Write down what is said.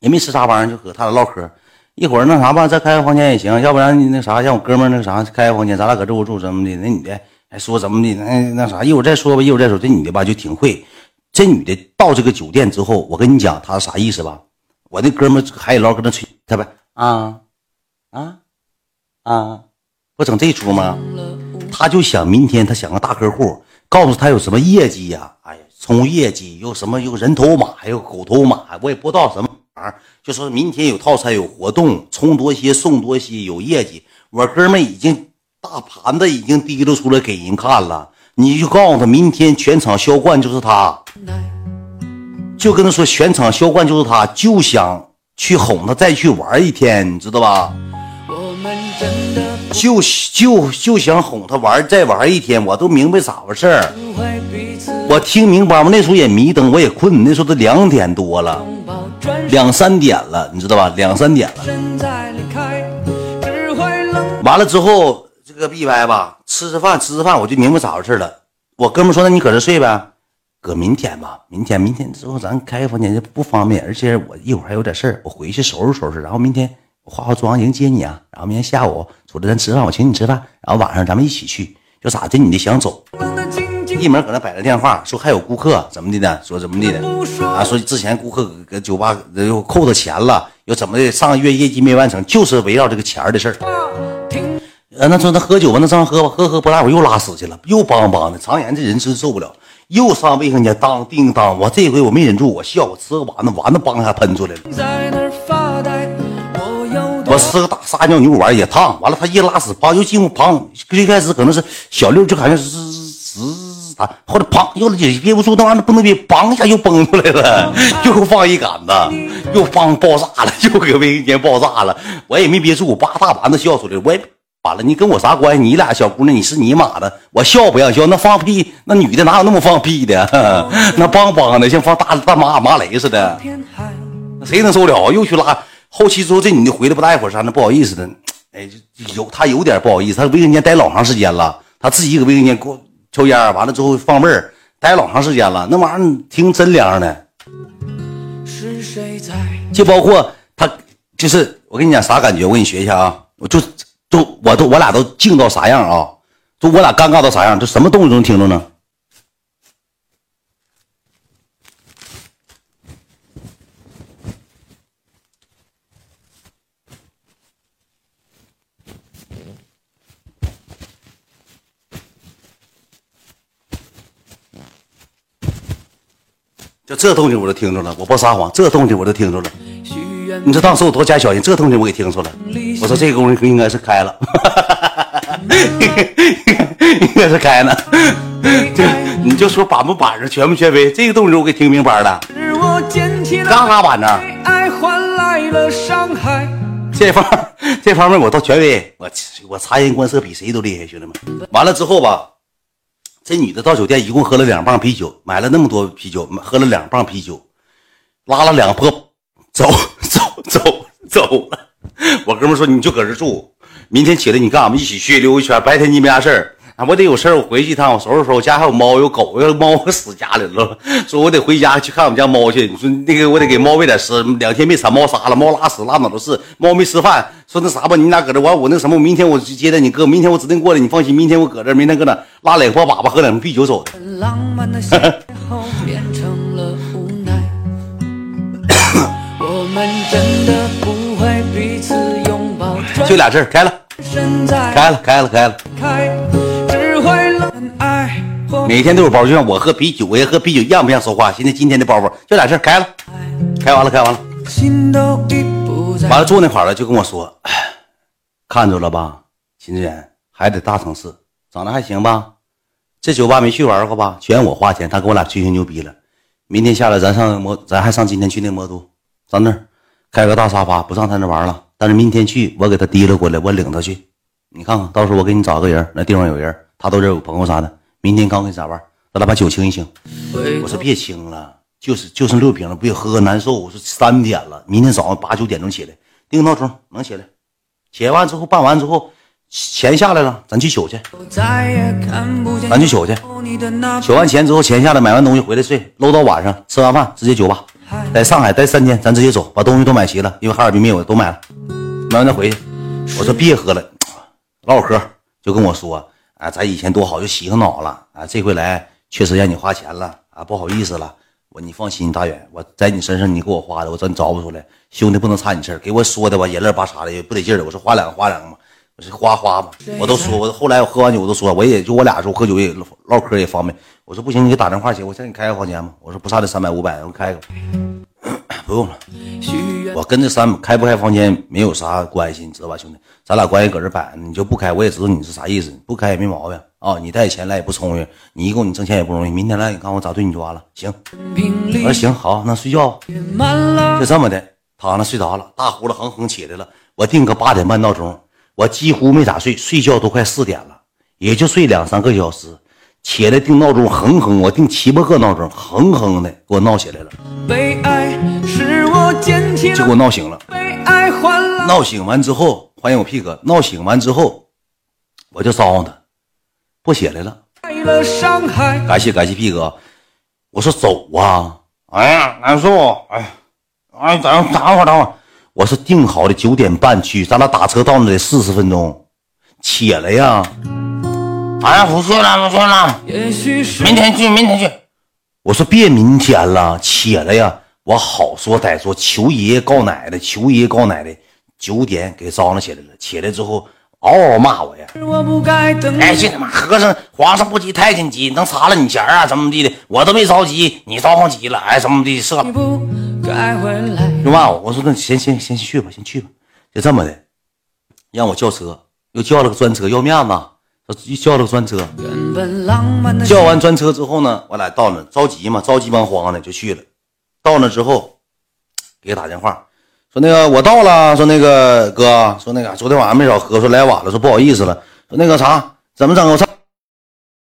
也没吃啥玩意儿，就和他俩唠嗑。一会儿那啥吧，再开个房间也行，要不然你那啥，让我哥们儿那啥开个房间，咱俩搁这屋住怎么的？那女的还说怎么的？那那啥，一会儿再说吧，一会儿再说。这女的吧就挺会。这女的到这个酒店之后，我跟你讲她啥意思吧？我那哥们儿海底捞搁那吹他呗啊啊啊！不整这出吗？他就想明天他想个大客户，告诉他有什么业绩呀？哎呀，冲业绩有什么有人头马，还有狗头马，我也不知道什么。就说明天有套餐有活动，充多些送多些，有业绩。我哥们已经大盘子已经提溜出来给人看了，你就告诉他，明天全场销冠就是他，就跟他说全场销冠就是他，就想去哄他再去玩一天，你知道吧？就就就想哄他玩再玩一天，我都明白咋回事儿。我听明白吗？那时候也迷瞪，我也困，那时候都两点多了。两三点了，你知道吧？两三点了。完了之后，这个 B 歪吧，吃吃饭，吃吃饭，我就明白咋回事了。我哥们说：“那你搁这睡呗，搁明天吧。明天，明天之后咱开个房间就不方便，而且我一会儿还有点事儿，我回去收拾收拾，然后明天我化化妆迎接你啊。然后明天下午出来咱吃饭，我请你吃饭，然后晚上咱们一起去。就咋的？你的想走？”一门搁那摆着电话，说还有顾客怎么的呢？说怎么的呢？啊，说之前顾客搁酒吧又扣他钱了，又怎么的？上个月业绩没完成，就是围绕这个钱的事儿。呃，那说那喝酒吧，那上喝吧，喝喝不大会儿又拉屎去了，又梆梆的。常言这人真受不了，又上卫生间当叮当。我这回我没忍住，我笑，我吃个丸子，丸子梆一下喷出来了。我吃个大撒尿牛丸也烫，完了他一拉屎，梆又进屋梆。最开始可能是小六，就感觉是是。啊！后来砰，又也憋不住，那玩意儿不能憋，梆一下又崩出来了，又放一杆子，又放爆炸了，又搁卫生间爆炸了。我也没憋住，我叭大丸子笑出来，我也完了。你跟我啥关系？你俩小姑娘，你是你妈的，我笑不让笑。那放屁，那女的哪有那么放屁的？那梆梆的，像放大大麻麻雷似的，那谁能受了？又去拉。后期之后，这女的回来不大一会儿，啥那不好意思的，哎，有她有点不好意思，她卫生间待老长时间了，她自己搁卫生间过。抽烟完了之后放味儿，待老长时间了，那玩意儿听真凉的。就包括他，就是我跟你讲啥感觉？我给你学一下啊！我就就我都我俩都静到啥样啊？就我俩尴尬到啥样？就什么动静都能听着呢？就这动静我都听着了，我不撒谎，这动静我都听着了。你说当时我多加小心，这动静我给听出来了。我说这个功夫应该是开了，应该是开了。这 你就说板不板正，全不全飞？这个动静我给听明白了。嘎嘎板正？这方这方面我倒权威，我我察言观色比谁都厉害，兄弟们。完了之后吧。这女的到酒店一共喝了两磅啤酒，买了那么多啤酒，喝了两磅啤酒，拉了两泼，走走走走了。我哥们说你就搁这住，明天起来你跟俺们一起去溜一圈。白天你没啥事儿。啊，我得有事儿，我回去一趟，我收拾收拾。家还有猫有狗，要猫死家里了。说我得回家去看我们家猫去。你说那个我得给猫喂点食，两天没铲猫砂了，猫拉屎拉哪都是，猫没吃饭。说那啥吧，你俩搁这完，我那什么，明天我去接待你哥，明天我指定过来，你放心，明天我搁这，明天搁那拉两包粑粑，喝两瓶啤酒走的。就俩字开了，开了，开了，开了。每天都有包，就像我喝啤酒，我也喝啤酒一样，不像说话。现在今天的包袱就俩事开了，开完了，开完了，完了坐那块了，就跟我说，看着了吧，秦志远还得大城市，长得还行吧？这酒吧没去玩过吧？全我花钱，他跟我俩吹吹牛逼了。明天下来，咱上魔，咱还上今天去那魔都，上那儿开个大沙发，不上他那玩了。但是明天去，我给他提溜过来，我领他去。你看看到时候我给你找个人，那地方有人，他都这有朋友啥的。明天刚给你咋玩？咱俩把酒清一清。我说别清了，就是就剩六瓶了，不也喝喝难受。我说三点了，明天早上八九点钟起来，定个闹钟能起来。起来完之后办完之后，钱下来了，咱去取去。咱去取去。取完钱之后，钱下来，买完东西回来睡，搂到晚上吃完饭直接酒吧。在上海待三天，咱直接走，把东西都买齐了，因为哈尔滨没有，都买了，买完再回去。我说别喝了，唠嗑就跟我说啊，咱以前多好，就洗个脑了啊，这回来确实让你花钱了啊，不好意思了。我你放心，大远，我在你身上你给我花的，我真找不出来。兄弟不能差你事儿，给我说的吧，眼泪巴嚓的也不得劲儿我说花两个花两个嘛，我说花花嘛，我都说，我后来我喝完酒我都说，我也就我俩时候喝酒也唠嗑也方便。我说不行，你给打电话去，我先给你开个房间吧。我说不差这三百五百，我开个。不用了，我跟这三开不开房间没有啥关系，你知道吧，兄弟？咱俩关系搁这摆着，你就不开，我也知道你是啥意思。不开也没毛病啊。你带钱来也不充裕，你一共你挣钱也不容易。明天来，你看我咋对你抓了？行，我说行，好，那睡觉，就这么的，躺着睡着了，大呼噜哼哼起来了。我定个八点半闹钟，我几乎没咋睡，睡觉都快四点了，也就睡两三个小时。起来定闹钟，哼哼，我定七八个闹钟，哼哼的给我闹起来了，就给我闹醒了。闹醒完之后，欢迎我屁哥。闹醒完之后，我就招呼他，不起来了。感谢感谢屁哥。我说走啊，哎呀难受，哎，哎等等会儿等会儿。我是定好的九点半去，咱俩打车到那得四十分钟，起来呀。哎呀，不去了，不去了，明天去，明天去。我说别明天了，起来呀！我好说歹说，求爷爷告奶奶，求爷爷告奶奶。九点给张罗起来了，起来之后嗷嗷骂我呀！哎，去他妈和尚，皇上不急太监急，能查了你钱啊？怎么地的？我都没着急，你着慌急了，哎，怎么地？是吧？又骂我，我说那先先先去吧，先去吧，就这么的，让我叫车，又叫了个专车，要面子。又叫了个专车，叫完专车之后呢，我俩到那着急嘛，着急忙慌的就去了。到那之后，给他打电话，说那个我到了，说那个哥，说那个昨天晚上没少喝，说来晚了，说不好意思了，说那个啥，怎么整？我。